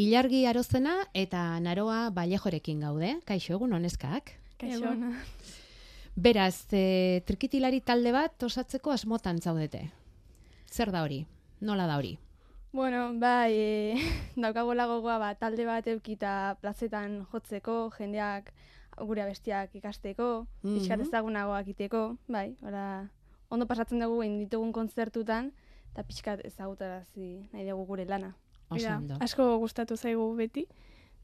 Ilargi arozena eta naroa balejorekin gaude. Kaixo, egun honeskak. Kaixo. Beraz, e, trikitilari talde bat osatzeko asmotan zaudete. Zer da hori? Nola da hori? Bueno, bai, e, daukagola gogoa ba, talde bat eukita plazetan jotzeko, jendeak gure bestiak ikasteko, mm ezagunagoak iteko, bai, ora, ondo pasatzen dugu egin ditugun kontzertutan, eta pixkat ezagutarazi nahi dugu gure lana. Oso ondo. asko gustatu zaigu beti,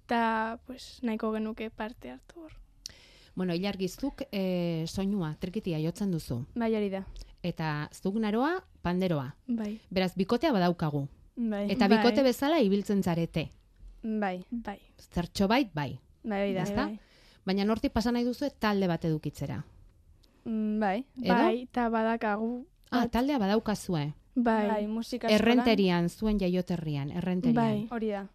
eta pues, nahiko genuke parte hartu hor. Bueno, ilargiztuk e, soinua, trikitia jotzen duzu. Bai, hori da. Eta zuk naroa, panderoa. Bai, Beraz, bikotea badaukagu. Bai, Eta Bai. bikote bezala ibiltzen zarete. bai, bai. Zertxo bait, bai. bai, hori da. Ezta? Bai, Baina nortik pasa nahi duzu talde bat edukitzera. Mm, bai, Edo? Bai, eta badakagu. Ah, taldea badaukazue. Bai, bai, musika eskolan- Errenterian, zuen jaioterrian, errenterian. Bai. Hori da.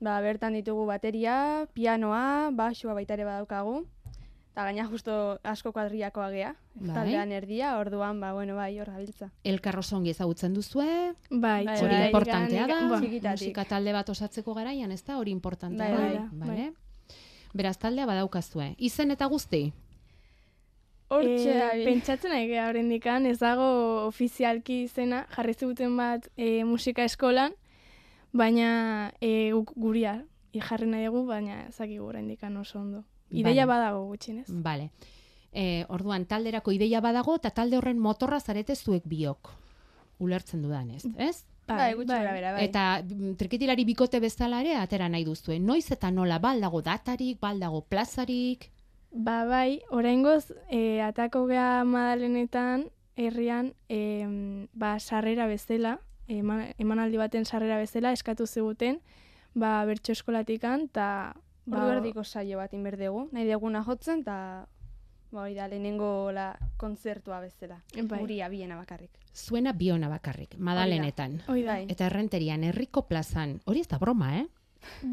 Ba, bertan ditugu bateria, pianoa, basua baita ere badaukagu. Eta gaina justo asko kuadriakoa gea. Bai. Taldean erdia, orduan, ba, bueno, bai, hor gabiltza. Elkar oso ongi ezagutzen duzue, bai, Bai, hori bai, importantea da, nik- ba, txikitatik. musika talde bat osatzeko garaian, ez da, hori importantea Bai, da. bai. Bale? Beraz, taldea badaukazue. Izen eta guzti? Hortxe, dabil. pentsatzen nahi gara horrendikan, ez dago ofizialki izena, jarri zuten bat e, musika eskolan, baina e, guk guria jarri nahi dugu, baina ezakigu horrendikan oso ondo. Ideia Vale. badago gutxinez. Bale. E, orduan, talderako ideia badago, eta talde horren motorra zarete zuek biok. Ulertzen dudanez, ez? Bai, gutxi gara bera, bai. Eta mm, trikitilari bikote bezala ere atera nahi duzue. Noiz eta nola baldago datarik, baldago plazarik. Ba bai, oraingoz e, atako gea madalenetan herrian e, ba, sarrera bezala, eman, emanaldi baten sarrera bezala eskatu ziguten ba, bertso eskolatikan, eta Ordu erdiko saio bat inberdegu. Nahi deguna jotzen, eta ba, hori da, lehenengo la kontzertua bezala. Bai. Guria biena bakarrik. Zuena biona bakarrik, madalenetan. Hoi da. Bai. Eta errenterian, herriko plazan. Hori ez da broma, eh?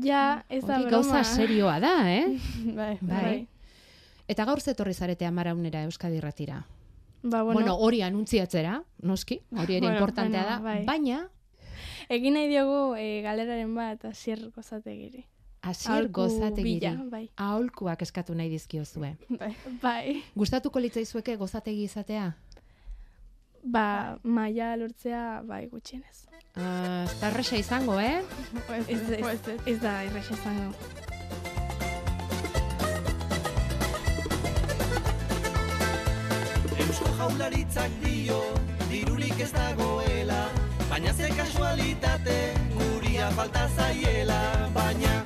Ja, ez da Hori broma. gauza serioa da, eh? bai. Bai. Eta gaur zetorri zarete amaraunera Euskadi Irratira. Ba, Bueno, bueno, hori anuntziatzera, noski, hori ere Bueno, importantea bueno, da, bai. baina egin nahi diogu e, galeraren bat asier gozategiri. Aholku gozategiri. bila, bai. Aholkuak eskatu nahi dizkiozue. bai. Bai. Gustatuko litzaizueke gozategi izatea? Ba, maila lortzea, bai, gutxienez. Uh, tarresa izango, eh? Ez, ez, ez da, erresa izango. Jaularitzak dio, dirurik ez dagoela, baina ze kasualitate, guria falta zaiela, baina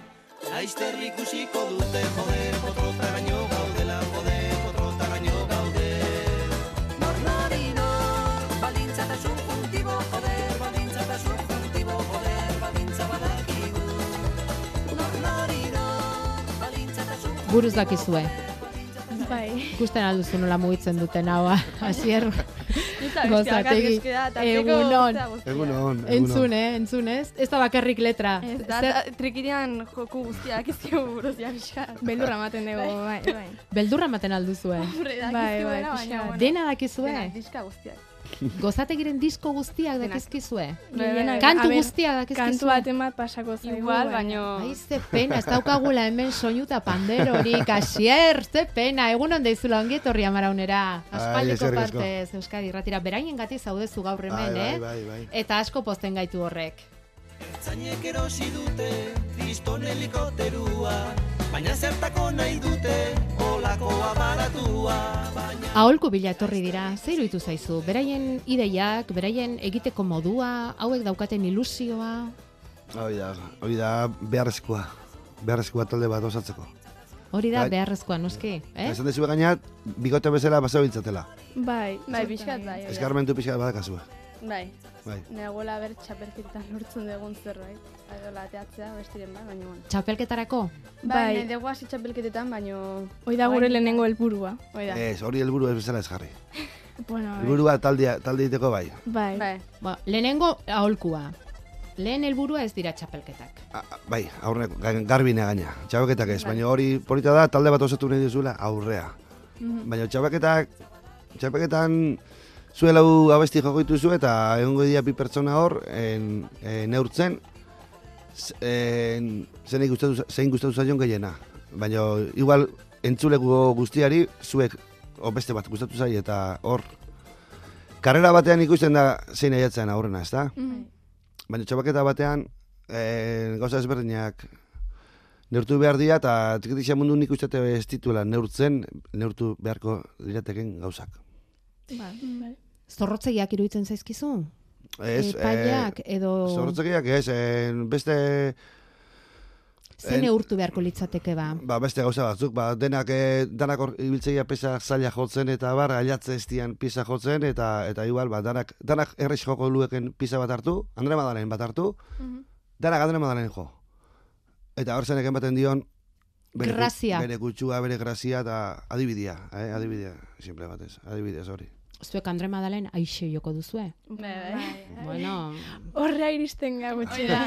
Aister ikusiko dute, joder, potrota gaino gaudela, joder, potrota gaino gaude. Nor nori nor, balintzatasun puntibo, joder, balintzatasun puntibo, joder, balintza badakigu. Nor nori nor, balintzatasun Buruz dakizue. Bai. Ikusten alduzu nola mugitzen duten hau, hasier gozategi. Egunon. Egun on, egun Entzun, eh? Entzun, ez? Ez da bakarrik letra. Eta Zer- trikitian joku guztiak izkio buruz ja pixka. Beldurra ematen dugu, bai, bai. Beldurra ematen alduzue. Hombre, Bai, dakizkigu bai, dena. Dena dakizue? Diska guztiak. Gozategiren disko guztiak dakizkizue? Kantu guztiak dakizkizue? Kantu baten bat pasako zaigu. Igual, baino... Ai, ze pena, ez daukagula hemen soinu eta panderorik, asier, ze pena, egun hon deizula ongi etorri amaraunera, aspaldiko partez, Euskadi Irratira, beraien gati zaudezu gaur hemen, bai, eh? bai, bai. Eta asko pozten gaitu horrek. Zainek erosi dute, kriston helikopterua, baina zertako nahi dute, olako abaratua, baina... Aholku bila etorri dira, ze iruditu zaizu, beraien ideiak, beraien egiteko modua, hauek daukaten ilusioa, Hoi da, hoi da beharrezkoa. Beharrezkoa talde bat osatzeko. hori da Bai. beharrezkoa, noski, eh? Esan dezu gainat, bigote bezala basabiltzatela. Bai, Bai, zertan pixkat bai. bai. hori da. Eskarmentu pixka badakazue. Bai. Bai. Negoela ber txapelketan lortzen dugun zerbait. Adola ateatzea, bestiren bat, baina bueno. Txapelketarako? Bai, Bai. nahi dugu hasi txapelketetan, baina... Hoi da gure Bai. lehenengo helburua. Hoi da. Ez, hori helburu ez bezala ez jarri. Bueno, bai. Helburua taldea, talde egiteko bai. Bai. Bai. Ba, lehenengo aholkua. Lehen helburua ez dira txapelketak. A, a- bai, aurreko, ga- garbine gaina. Txabaketak ez, Bai. baina hori polita da, talde bat osatu nahi duzuela aurrea. Baina txabaketak, txabaketan zuela hu abesti jokoitu zu eta egongo dira bi pertsona hor en, en neurtzen Z- en, zein gustatu zein gustatu zaion gehiena. Baina igual entzuleko guztiari zuek o beste bat gustatu zai eta hor karrera batean ikusten da zein aiatzen aurrena, ezta? Mhm. Baina txabaketa batean e, gauza ezberdinak neurtu behar dira eta trikitixa mundu nik uste ez dituela neurtzen, neurtu beharko lirateken gauzak. Ba, bai. Zorrotzegiak iruditzen zaizkizu? Ez, Epaileak edo Zorrotzekiak ez, en, beste zen en- neurtu beharko litzateke ba. ba, beste gauza batzuk, ba, denak, e, danak ibiltzeia pesa zaila jotzen eta bar, ailatze ez dian pisa jotzen eta eta igual, ba, danak, danak errex joko lueken pisa bat hartu, Andre Madalen bat hartu, Mhm. danak Andre Madalen jo. Eta hor zenek ematen dion, bere, Grazia. bere kutsua, bere grazia eta adibidea, eh? adibidea, simple batez, adibidea, sorry. Zuek Andre Madalen aixe joko duzue. Bai, bai. Bueno, Horrea iristen ga gutxira.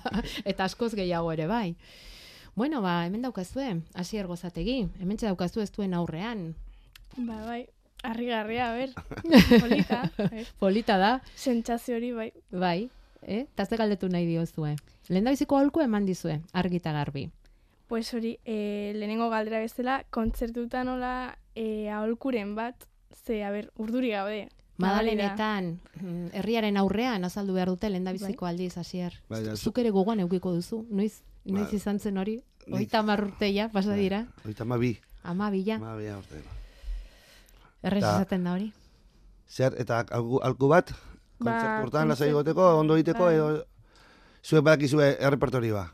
eta askoz gehiago ere bai. Bueno, ba, hemen daukazue, hasier gozategi. Hemen daukazu ez duen aurrean. ba, bai. Arrigarria, a ber. Polita. Polita da, Sentsazio hori, bai. bai. Eh? Tazte galdetu nahi diozue. Lehen da biziko aholku eman dizue, argita garbi. Pues hori, e, lehenengo galdera bezala, kontzertutan nola e, aholkuren bat, ze, a ber, urduri gaude. Madalena. Madalenetan, mm, herriaren aurrean azaldu behar dute lehen da biziko aldiz, hasier. Bai, Zuk ere gogoan eukiko duzu, noiz, noiz Ba. izan zen hori? Oita marrurteia, pasa dira, Oita ma bi, ama bila, ma bi aurte. errez izaten da hori. Zer, eta algu, alku bat, Ba, kontzertu hortan lasai kontzert- goteko, ondo egiteko, bai. edo zuek badakizue errepertorioa.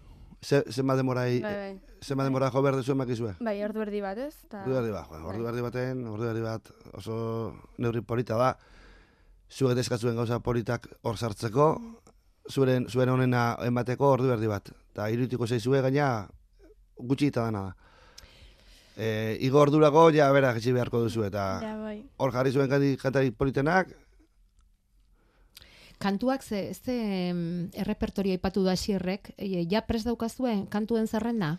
Ze, zenbat demora, Bai, bai. Zenbat demora jo behar duzuen bakizue? Bai, ordu erdi bat, ez? Ta... Ordu erdi bat, ordu Bai. erdi baten, ordu erdi bat oso neurri polita da. Zuek deskazuen gauza politak hor sartzeko, zuen, zuen honena emateko ordu erdi bat. Eta irutiko zaizue gaina gutxi eta dana da. E, igo ordurako, ja, bera, jetxi beharko duzu, eta Ja, bai. hor jarri zuen kantari politenak, Kantuak ze, ze em, errepertorio aipatu da xierrek, e, ja prest daukazue kantuen zerrenda?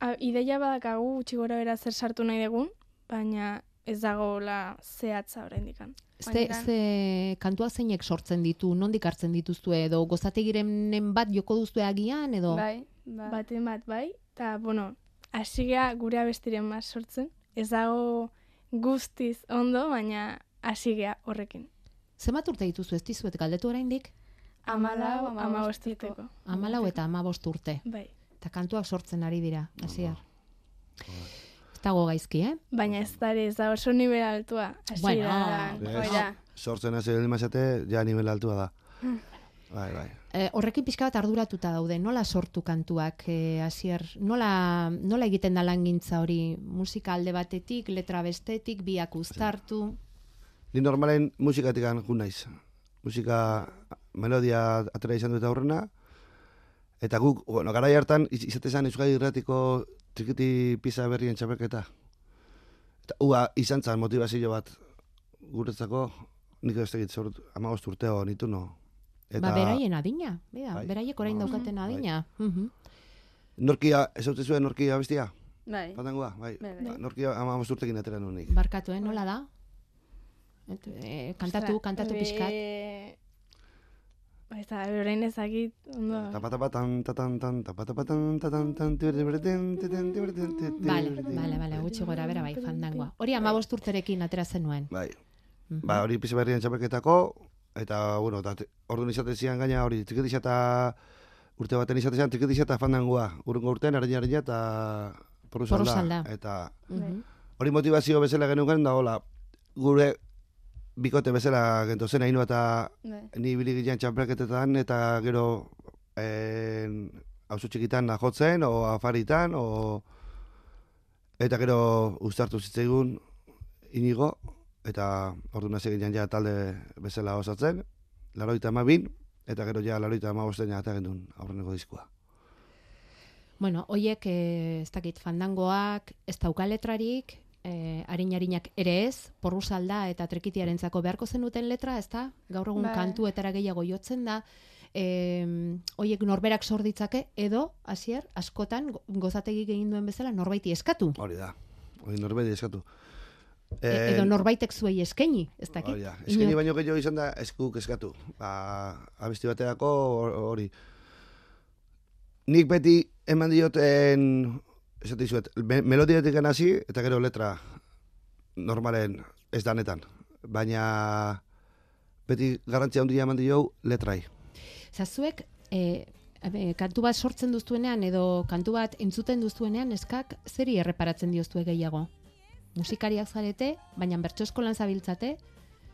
A, ideia badakagu gutxi gora bera zer sartu nahi dugun, baina ez dagoela zehatza oraindikan. Ze, Gainera- ze kantuak zeinek sortzen ditu, nondik hartzen dituzue, edo gozategirenen bat joko duzue agian, edo... Bai, bai. Baten bat bai, eta, bueno, hasi gea gure abestiren bat sortzen. Ez dago guztiz ondo, baina hasi gea horrekin. Zenbat urte dituzu ez dizuet galdetu oraindik? Amalau, Amalau, amabosteko. Amalau eta amabost urte. Bai. Eta kantuak sortzen ari dira, hasier. Ez dago gaizki, eh? Baina ez da ez da oso nivel altua. Bueno. Hoi da. sortzen hasi baldin mazate, ja nivel altua da. Hmm. Bai, bai. E, horrekin pixka bat arduratuta daude, nola sortu kantuak, e, hasier, nola, nola egiten da langintza hori, musika alde batetik, letra bestetik, biak uztartu, Ni normalen musikatik jun naiz. Musika melodia atera izan dut aurrena. Eta guk, bueno, garai hartan, iz- izate zen Euskadi Irratiko trikiti pisa berrien txapelketa. Eta ua izan zen motivazio bat guretzako, nik ez tegit, zort, amagost urteo nitu no. Eta ba, beraien adina, bera, Bai. beraiek orain daukaten adina. Mhm. norkia, ez haute zuen norkia bestia? Bai. Fandangoa, bai. Bai, bai. Ba, Norkia amagost urtekin atera nuen nik. Barkatu, eh, nola da? Et, e, kantatu, Ostra, kantatu be- pixkat. Ba, ez da, orain ezakit, ondo. Tapatapatan, tatan, tan, tapatapatan, tatan, tan, tibertiberten, teten, tiberten, teten, Bale, bale, bale, gutxi gora bera bai, fandangoa. Hori amabost urterekin atera zenuen. Bai, Mhm. ba, hori pisa berrien txapelketako, eta, bueno, eta orduan izaten zian gaina hori, triketixa eta urte baten izaten zian, triketixa eta fandangoa, urrungo urtean, harina harina eta porrusalda. Porrusalda. Eta Mhm. hori motivazio bezala genuen da, hola, gure bikote bezala gentozen hainu eta Bai. ni biligilean txapelketetan eta gero en, hauzu txikitan jotzen, o afaritan, o eta gero uztartu zitzaigun inigo, eta ordu nazi ginen ja talde bezala osatzen, laroita amabin, eta gero ja laroita amabostean eta gendun aurreneko diskua. Bueno, hoiek, eh, ez dakit, fandangoak, ez dauka letrarik, eh, harin-harinak ere ez, porrusalda eta trekitiarentzako beharko zenuten letra, ez da? Gaur egun Bai. kantuetara gehiago jotzen da, eh, hoiek norberak sor ditzake, edo, hasier, askotan, go- gozategi egin duen bezala, norbaiti eskatu. Hori da, hori norbeti eskatu. E, edo norbaitek zuei eskaini, ez dakit? Hori da, eskaini baino gehiago izan da eskuk eskatu. Ba, abesti baterako hor- hori. nik beti eman dioten, esate dizuet, me, melodiatik hasi eta gero letra normalen ez danetan. Baina beti garrantzia handia eman dio letrai. Zazuek, e, e, kantu bat sortzen duztuenean edo kantu bat entzuten duztuenean eskak zeri erreparatzen dioztue gehiago? Musikariak zarete, baina bertso eskolan zabiltzate,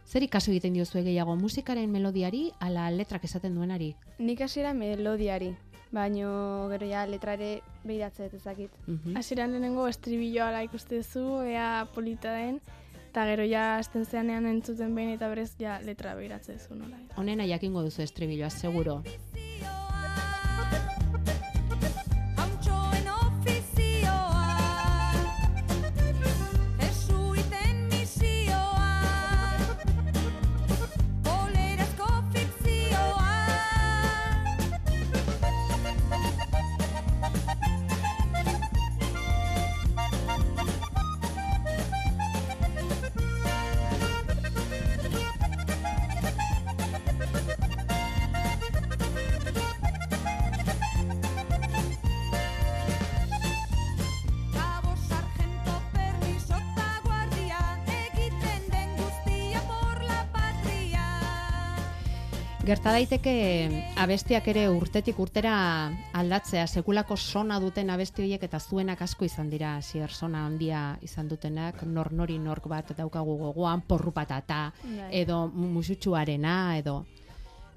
zeri kaso egiten diozue gehiago musikaren melodiari ala letrak esaten duenari? Nik hasiera melodiari, baino gero ja letrare behiratzea ez dakit. Mhm. Hasieran lehenengo estribilloa ikustezu, ea polita den, eta gero ja azten zeanean entzuten behin eta berez ja letra behiratzen zu nola. Honena jakingo duzu estribilloa, seguro. Gerta daiteke abestiak ere urtetik urtera aldatzea, sekulako sona duten abesti horiek eta zuenak asko izan dira, zier sona handia izan dutenak, nor nori nork bat daukagu gogoan, porru patata, Bai. edo musutsuarena, edo,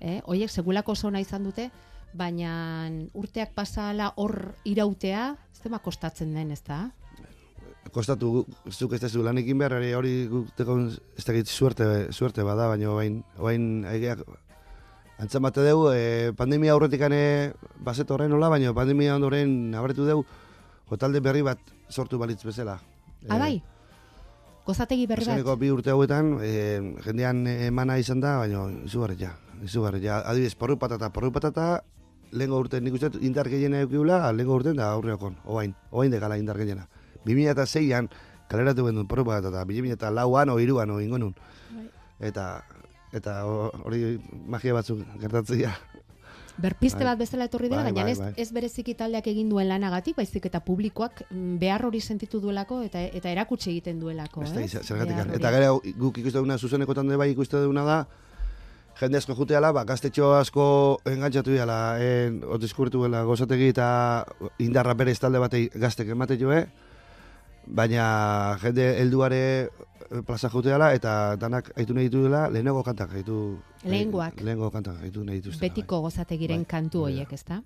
eh? Oiek sekulako sona izan dute, baina urteak pasala hor irautea, ez dema kostatzen den, ez da? Kostatu, zuk ez dezu lanik behar, hori- hori guk teko ez dakit suerte, suerte bada, baina bain, bain aigeak antzan bate deu, e, pandemia aurretikane bazet horren nola, baina pandemia ondoren abarretu deu, jotalde berri bat sortu balitz bezala. Ah, bai? Gozategi berri bat? Azkeneko bi urte hauetan, e, jendean emana izan da, baina izugarri ja, izugarri ja. Adibidez, porru patata, porru patata, lehenko urte nik uste indar gehiena eukibula, lehenko urten da aurreokon, oain, oain dekala indar gehiena. 2006an kaleratu bendu porru patata, 2004an o iruan o ingo nun. Bai. Eta, eta ho- hori magia batzuk gertatzea. Berpiste Bai. bat bezala etorri dela, Bai, baina bai, ez, ez bereziki taldeak egin duen lanagatik, baizik eta publikoak behar hori sentitu duelako eta eta erakutsi egiten duelako, Ez ez? zergatik. Eta gero guk ikuste duguna zuzenekotan bai ikuste duguna da, jende asko juteala, ba, gaztetxo asko engantzatu diala, en, deskurtu dela gozategi eta indarra bere talde batei gaztek emate joe, baina jende helduare eh, plaza juteala eta danak aitu nahi dituela lehenengo kantak aitu Lehengoak. lehenengo kantak aitu nahi dituzte. betiko gozategiren Bai, kantu horiek, ezta?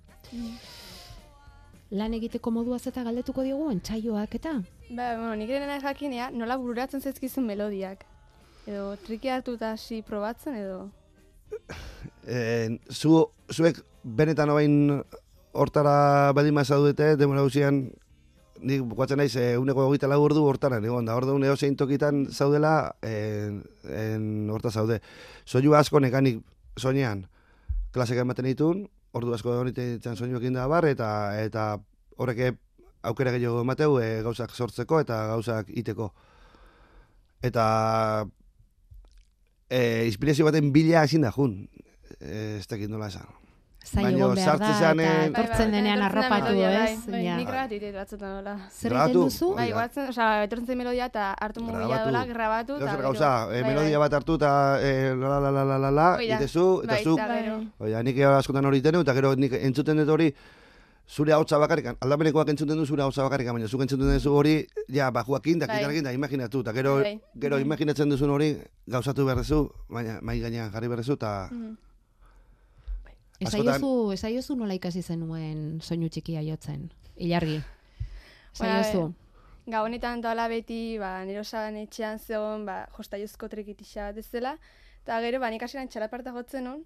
Lan egiteko moduaz eta galdetuko diogu entsaioak eta Ba, bueno, nik nahi jakinea, nola bururatzen zaizkizun melodiak. Edo triki hartu eta hasi probatzen edo... Eh, zu, zuek benetan oain hortara badima zaudete, demora guzian, nik bukatzen naiz, e, uneko hogeita lau ordu hortaran, egon da, ordu uneo zein tokitan zaudela, en, en horta zaude. Soinu asko nekanik soinean, klasek ematen ditun, ordu asko egiten soinuekin da bar, eta, eta horrek aukera gehiago emateu e, gauzak sortzeko eta gauzak iteko. Eta e, inspirazio baten bila ezin da jun. E, ez dakit nola esan. Baina egon behar da, sartzen eta zanen- etortzen denean etortzen da arropatu, ez? Bai, bai. Nik grabatu dit batzutan nola. Zer egiten duzu? Bai, guatzen, osea, etortzen zen melodia eta hartu mugila dola, grabatu. Gauzer gauza, e, bai, melodia bai. bat hartu eta e, la la la la la la, da. itezu, eta Bai, gero. oida, nik askotan hori tenu, eta gero nik entzuten dut hori, zure hautza bakarrikan, aldapenekoak entzuten du zure hautza bakarrikan, baina zuk entzuten duzu hori, ja, bajuakin, da, Bai. gitarrekin, da, imaginatu, eta gero, Bai. gero imaginatzen duzun hori, gauzatu berrezu, baina mai gainean jarri berrezu, eta Mhm. Esaiozu, esaiozu nola ikasi zenuen soinu txikia jotzen. Ilargi. Esaiozu. Gabonetan doala beti, ba, nire osaban etxean zegoen, ba, jostaiozko trekitixa bat ez dela, eta gero, ba, nik hasieran txalaparta jotzen nun,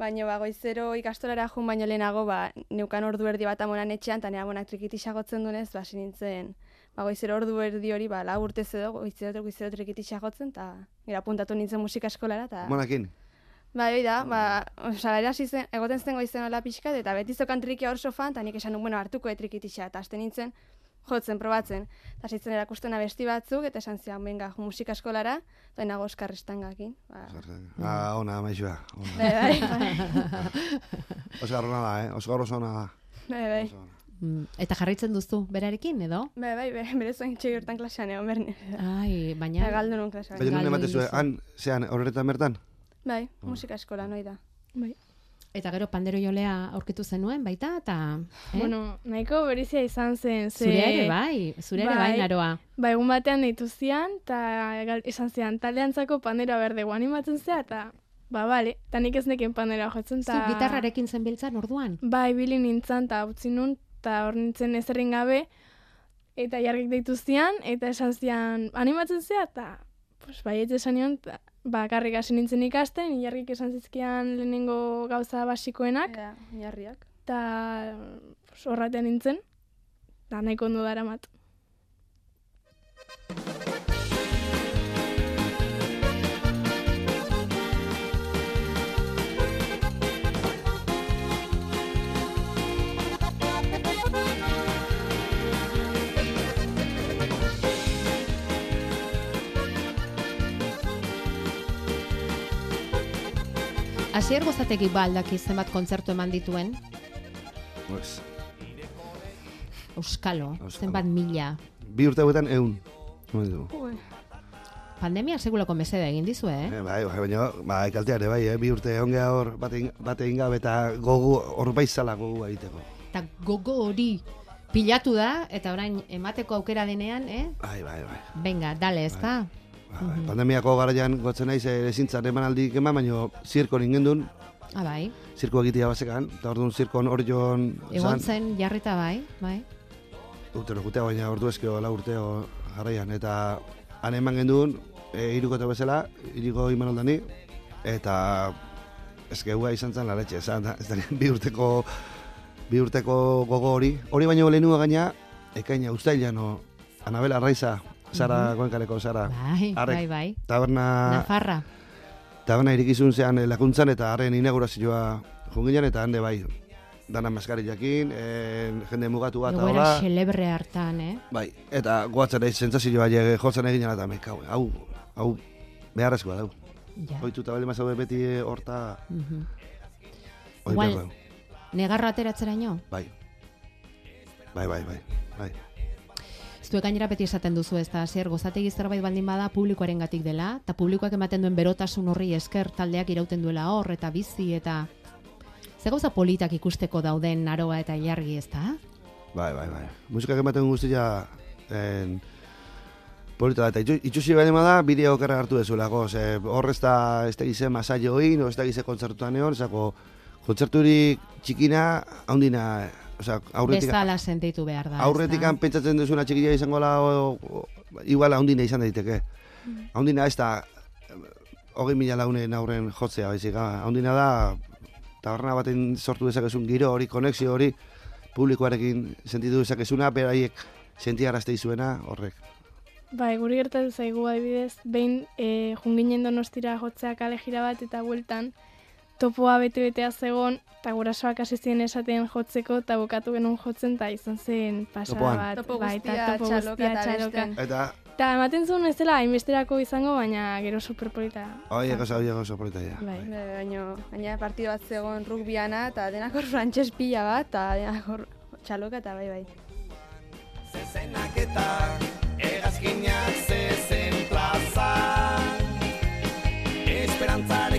baina ba, goizero ikastolara jun baino lehenago, ba, neukan ordu erdi bat amonan etxean, eta nire amonak trikitixa jotzen dunez, ba, hasi nintzen, ba, goizero ordu erdi hori, ba, lau urtez edo, goizero, goizero trikitixa jotzen, eta gira puntatu nintzen musika eskolara, eta... monakin. Bai, hori da, ba, osea, erasi zen, egoten zen goizen hola pixkat, eta beti zokan trikia hor sofan, eta nik esan nun, bueno, hartuko etrikitixa, eta hasten nintzen, jotzen, probatzen. Eta zitzen erakusten abesti batzuk, eta esan zian, benga, musika eskolara, eta nago oskarrestan gakin. Ba, Ah, ona, maixua. Ona. bai, bai, ona da, eh? Osgar oso ona da. Bai, bai. Mm, Eta jarraitzen duzu berarekin, edo? Bai, bai, bai, bere zuen txegi hortan klasean egon berne. Ai, baina... Galdu nun klasean. Baina nun Galdu ematezu, egin duzu. han, zean, horretan bertan? Bai, musika eskola, noi da. Bai. Eta gero pandero jolea aurkitu zenuen baita, eta... Eh? Bueno, nahiko berizia izan zen, ze... zure ere bai, zure ere bai, Bai. naroa. Ba, egun batean deitu zian, eta esan zian, taldeantzako panera berde animatzen zea, eta, ba, bale, eta nik ez neken panera jotzen, Zu eta... gitarrarekin zenbiltzan orduan? Bai, bili nintzen, eta utzi nun, eta hor nintzen ezerrin gabe, eta jargik deitu zian, eta esan zian, animatzen zea, eta, pues, bai, ez esan nion, ta, bakarrik hasi nintzen ikasten, jargik esan zizkian lehenengo gauza basikoenak, Ja, miarriak. eta pues, horratean nintzen, eta nahiko ondo daramat. Asier gozategi ba aldaki zenbat kontzertu eman dituen? Pues, Euskalo, Euskalo. zenbat mila. bi urte hauetan eun. Eman ditugu. Ui, Pandemia segulako meseda egin dizue, eh? Eh, bai, bai, baina, bai, kaltea ere, bai, eh? bi urte egon geha hor, bate, egin- bate egin gabe eta gogu, hor baizala gogu egiteko. Eta gogo hori pilatu da, eta orain emateko aukera denean, eh? Bai, bai, bai. Venga, dale, ez da? Bai. Pandemiako garaian gotzen naiz eh, ezintzan emanaldik eman, baina zirko ningen duen, Ah, bai. zirko egitea bazekan, eta orduan zirkon hor joan, Egon zen jarrita bai, bai. urtero jutea, baina ordu eskio, la urteo jarraian, eta han eman genduen, e, irukote bezala, iriko imanaldani, eta eskeua izan zen laletxe, esan, ez da, bi urteko, bi urteko gogo hori, hori baino lehenua gaina, ekaina ustailan, o, Anabela Arraiza, Sara, Goenkareko Sara, Bai, Arrek. bai, bai. taberna, Nafarra. taberna irikizun zean eh, lakuntzan, eta harren inaugurazioa junginen, eta hande bai, dana maskari jakin, eh, jende mugatu bat, Egoera hola, xelebre hartan, eh? Bai, eta goatzen egin sentsazioa je jotzen egin eta mekau, hau, hau beharrezkoa dau. Ja. Ohituta bali mazaude beti eh, horta, Mhm. hori Igual- behar dau. Negarra ateratzeraino? Bai. Bai, bai, bai. Bai. Zuek gainera beti esaten duzu ez da, zer gozategi zerbait baldin bada publikoaren gatik dela, eta publikoak ematen duen berotasun horri esker taldeak irauten duela hor, eta bizi, eta... Ze gauza politak ikusteko dauden naroa eta ilargi ez da? Bai, bai, bai. Musikak ematen guztia en, polita. Eta itxu- itxusi bali da, bideo okerra hartu dezuelako. Ze hor ez da, ez da gize masaio egin, o ez da gize kontzertuan egon, zako kontzerturik txikina, haundina, osea, aurretik, Bezala sentitu behar da. aurretik pentsatzen duzuna txikia izango la, o, o, igual haundina izan daiteke. Haundina ez da, hogei mila launen aurren jotzea, baizik, ah, haundina da, taberna baten sortu dezakezun giro hori, konexio hori, publikoarekin sentitu dezakezuna, beraiek sentiarazte izuena horrek. Bai, guri gertatu zaigu adibidez, behin e, junginen donostira jotzea kale jira bat eta bueltan, topoa bete-betea zegon, eta gurasoak hasi ziren esaten jotzeko, eta bukatu genuen jotzen, eta izan zen pasada Topoan. bat. Topo bai, eta guztia, topo txaloka guztia, txaloka. Eta, Eta ematen zuen ez dela, hainbesterako izango, baina gero superpolita. hoi egoza, hoi egoza polita ja. Bai. Bai, baina, baina partido bat zegoen rugbiana, eta denak hor frantses pila bat, eta denak hor txaloka, eta bai, bai. Zezenak eta hegazkinak zezen plaza Esperantzarekin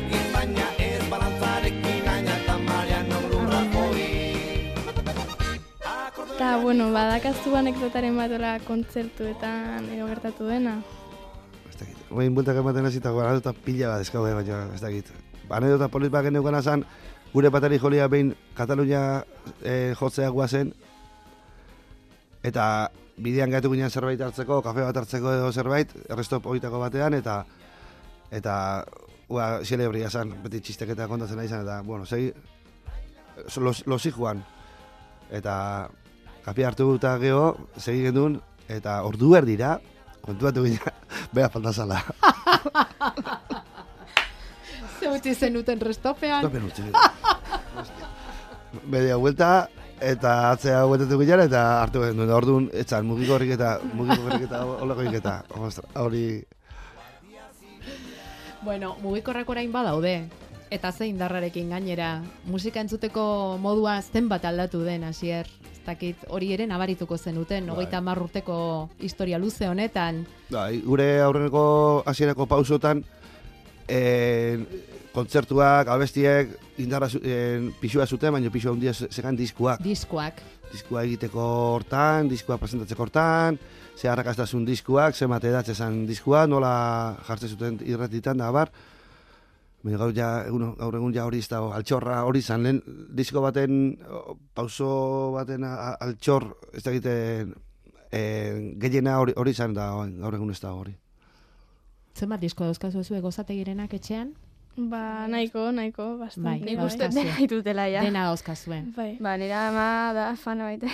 Eta, bueno, badakaztu anekdotaren bat hola kontzertuetan edo gertatu dena. Ez dakit. Oin bultak ematen hasi eta pila bat eskau, baina ez dakit. Anedota polit bat geneukana zan, gure patari jolia behin Katalunia eh, jotzea guazen, eta bidean gaitu ginen zerbait hartzeko, kafe bat hartzeko edo zerbait, errestop oitako batean, eta eta ua, celebria zan, beti txisteketa kontatzen nahi zan, eta, bueno, segi, los, los hijuan, eta kafe hartu eta geho, segi gendun, eta ordu dira, kontuatu ginen, beha falta zala. Ze utzi zenuten restopean. Topen utzi. Media vuelta, eta atzea bueltatu ginen, eta hartu genuen, orduan, etzan, mugiko horrik eta, mugiko horrik eta olako eta, hori, Bueno, mugikorrak orain badaude. Eta ze indarrarekin gainera, musika entzuteko modua zenbat aldatu den, hasier. Dakit, hori ere nabarituko zenuten, Bai. hogeita hamar urteko historia luze honetan. Bai, gure aurreneko hasierako pausotan en, kontzertuak, abestiek indarra en, pisua zuten, baina pisua handia ze- zekan diskuak. Diskoak. Diskua egiteko hortan, diskua presentatzeko hortan, ze harrakastasun diskuak, ze mate edatzezan diskua, nola jartzen zuten irratitan da, bar. Baina gaur, ja, egun, gaur egun ja hori ez dago, altxorra hori izan, lehen disko baten, pauso baten altxor, ez da egiten, e, gehiena hori, hori izan da, gaur egun ez da hori. Zenbat disko dauzkazu zue gozategirenak etxean? Ba, nahiko, nahiko, bastante. Bai, Nik uste dena ditutela, ja. Dena dauzkazue. Bai. Ba, nera ama da fana baita.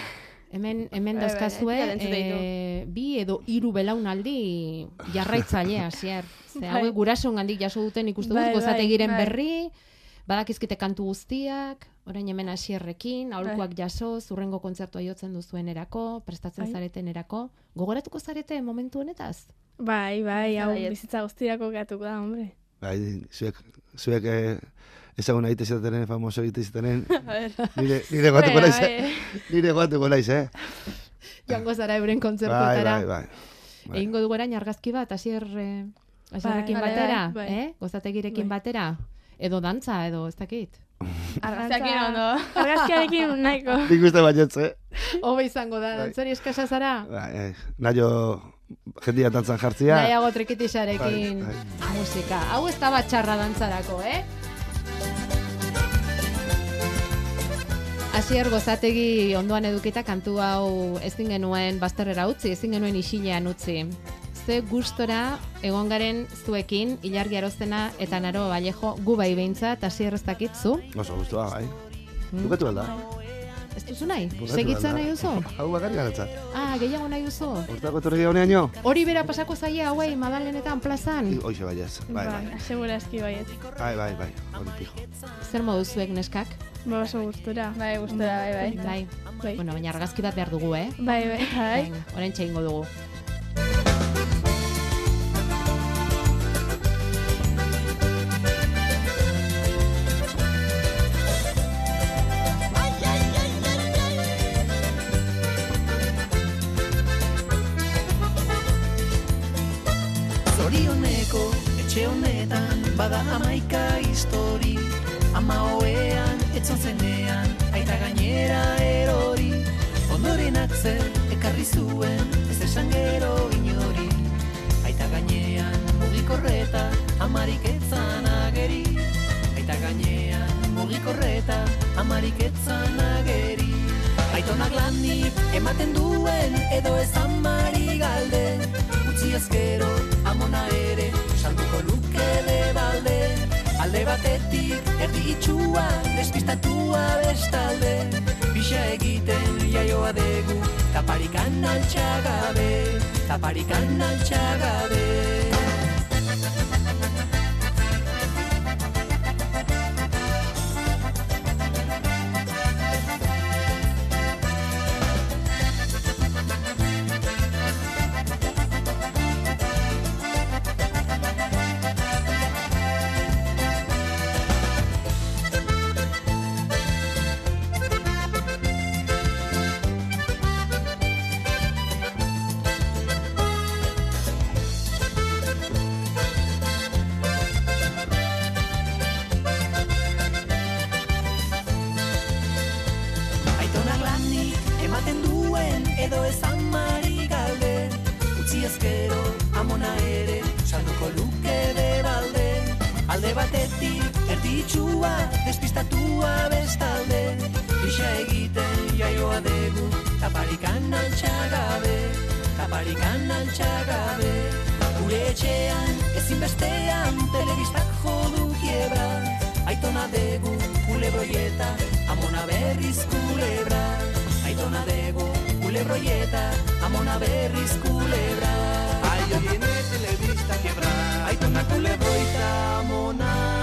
Hemen, hemen Bai, bai, dauzkazue, eh, bi edo hiru belaunaldi jarraitzaile hasier. Ze Bai. hauek gurasoengandik jaso duten ikuste dut Bai, bai, gozategiren bai. berri, badakizkite kantu guztiak, orain hemen hasierrekin, aholkuak jaso, zurrengo kontzertua jotzen duzuen erako, prestatzen Bai. zareten erako. Gogoratuko zarete momentu honetaz? Bai, bai, hau bizitza guztirako gatuko da, hombre. Bai, zuek, zuek eh, ezagun egite zitenen, famoso egite ver. nire, nire goatuko Bai, naiz, bai. eh? Nire goatuko naiz, eh? Joango zara euren Bai, kontzertuetara. bai, bai. bai. Egingo dugu orain argazki bat, hasier, eh, Bai, bai, batera, bai. eh? Gozategirekin Bai. batera. Edo dantza, edo ez dakit. Argazkiakin ondo. Argazkiarekin nahiko. Nik uste baietz, eh? Hobe izango da, Bai. dantzari eskasa zara? Bai, eh, naio jendia dantzan jartzia. Nahiago trikitisarekin Bai, musika. Hau ez da bat txarra dantzarako, eh? Asier gozategi ondoan edukita kantu hau ezin genuen bazterrera utzi, ezin genuen isilean utzi. Ze gustora egon garen zuekin, ilargi arozena eta naro balejo gu bai behintzat, asier ez dakitzu. Oso gustua, bai. Mm. Bukatu alda. Ez duzu nahi? Alda. nahi duzu? Hau bakarri garatzat. Ah, gehiago nahi duzu? Hortako etorri honeaino? Hori bera pasako zaie hauei Madalenetan plazan? Hoxe baiez. Bai, bai. Asegura eski baiet. Bai, bai, bai. Hori pijo. Zer modu zuek neskak? Ba, oso gustura. Bai, gustora, bai, bai. Bai. Bai. Bueno, baina argazki bat behar dugu, eh? Bai, bai, bai. Venga, orain txeingo dugu. Honetan bada amaika histori. Ama hoean etzon zenean aita gainera erori. Ondoren atzer ekarri zuen ez esan gero inori. Aita gainean mugikorreta amarik etzan ageri. Aita gainean mugikorreta amarik etzan ageri. Aitonak lanik ematen duen edo ez amari galde. Utzi ezkero amona ere salduko luke de balde. Alde batetik erdi itxua despistatua bestalde. Pixa egiten jaioa degu taparikan altxagabe Taparikan altxagabe amona ere salduko luke de balde Alde batetik erditxua despistatua bestalde Pixa egiten jaioa degu taparikan altxagabe Taparikan altxagabe Gure etxean ezinbestean telebistak jodu kiebra Aitona degu kulebroieta, amona berriz kulebra. Aitona degu kulebroieta, amona berriz kulebra. Y ya viene televista quebrar. Ay, con la culeboita mona.